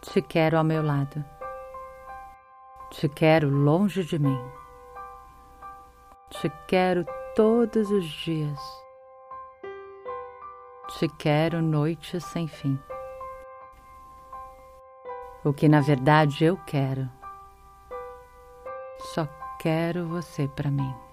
Te quero ao meu lado. Te quero longe de mim. Te quero todos os dias. Te quero noites sem fim. O que na verdade eu quero. Só quero você para mim.